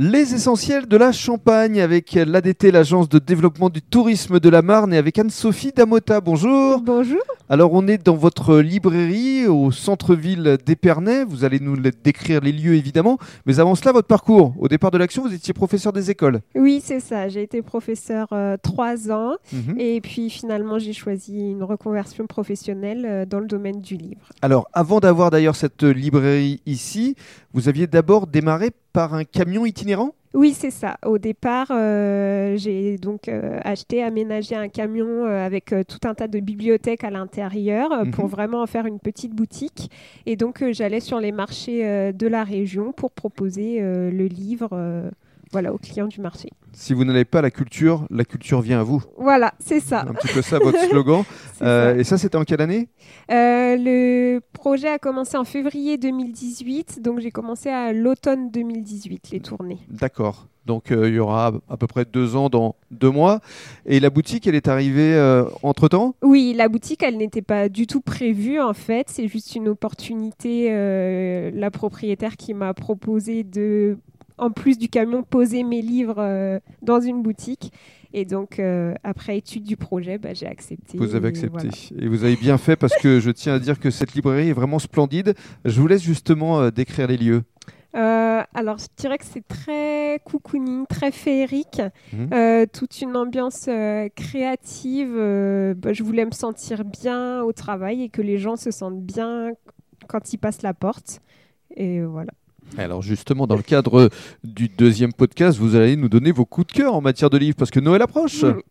Les essentiels de la Champagne avec l'ADT, l'agence de développement du tourisme de la Marne, et avec Anne-Sophie Damota. Bonjour. Bonjour. Alors, on est dans votre librairie au centre-ville d'Épernay. Vous allez nous décrire les lieux évidemment. Mais avant cela, votre parcours. Au départ de l'action, vous étiez professeur des écoles. Oui, c'est ça. J'ai été professeur euh, trois ans. Mhm. Et puis finalement, j'ai choisi une reconversion professionnelle euh, dans le domaine du livre. Alors, avant d'avoir d'ailleurs cette librairie ici, vous aviez d'abord démarré par un camion itinérant? Oui, c'est ça. Au départ, euh, j'ai donc euh, acheté, aménagé un camion euh, avec tout un tas de bibliothèques à l'intérieur pour Mhm. vraiment en faire une petite boutique. Et donc, j'allais sur les marchés de la région pour proposer le livre voilà, aux clients du marché. Si vous n'avez pas la culture, la culture vient à vous. Voilà, c'est ça. Un petit peu ça, votre slogan. Euh, ça. et ça, c'était en quelle année? Euh, le projet a commencé en février 2018, donc j'ai commencé à l'automne 2018, les tournées. D'accord. Donc euh, il y aura à peu près deux ans dans deux mois. Et la boutique, elle est arrivée euh, entre-temps? Oui, la boutique, elle n'était pas du tout prévue en fait. C'est juste une opportunité. euh, la propriétaire qui m'a proposé de, en plus du camion, poser mes livres euh, dans une boutique. Et donc, euh, après étude du projet, bah, j'ai accepté. Vous avez accepté. voilà. Et vous avez bien fait parce que je tiens à dire que cette librairie est vraiment splendide. Je vous laisse justement euh, décrire les lieux. Euh, alors, je dirais que c'est très cocooning, très féerique, Mhm. Toute une ambiance créative. bah, je voulais me sentir bien au travail et que les gens se sentent bien quand ils passent la porte. Et voilà. Alors justement, dans le cadre du deuxième podcast, vous allez nous donner vos coups de cœur en matière de livres parce que Noël approche.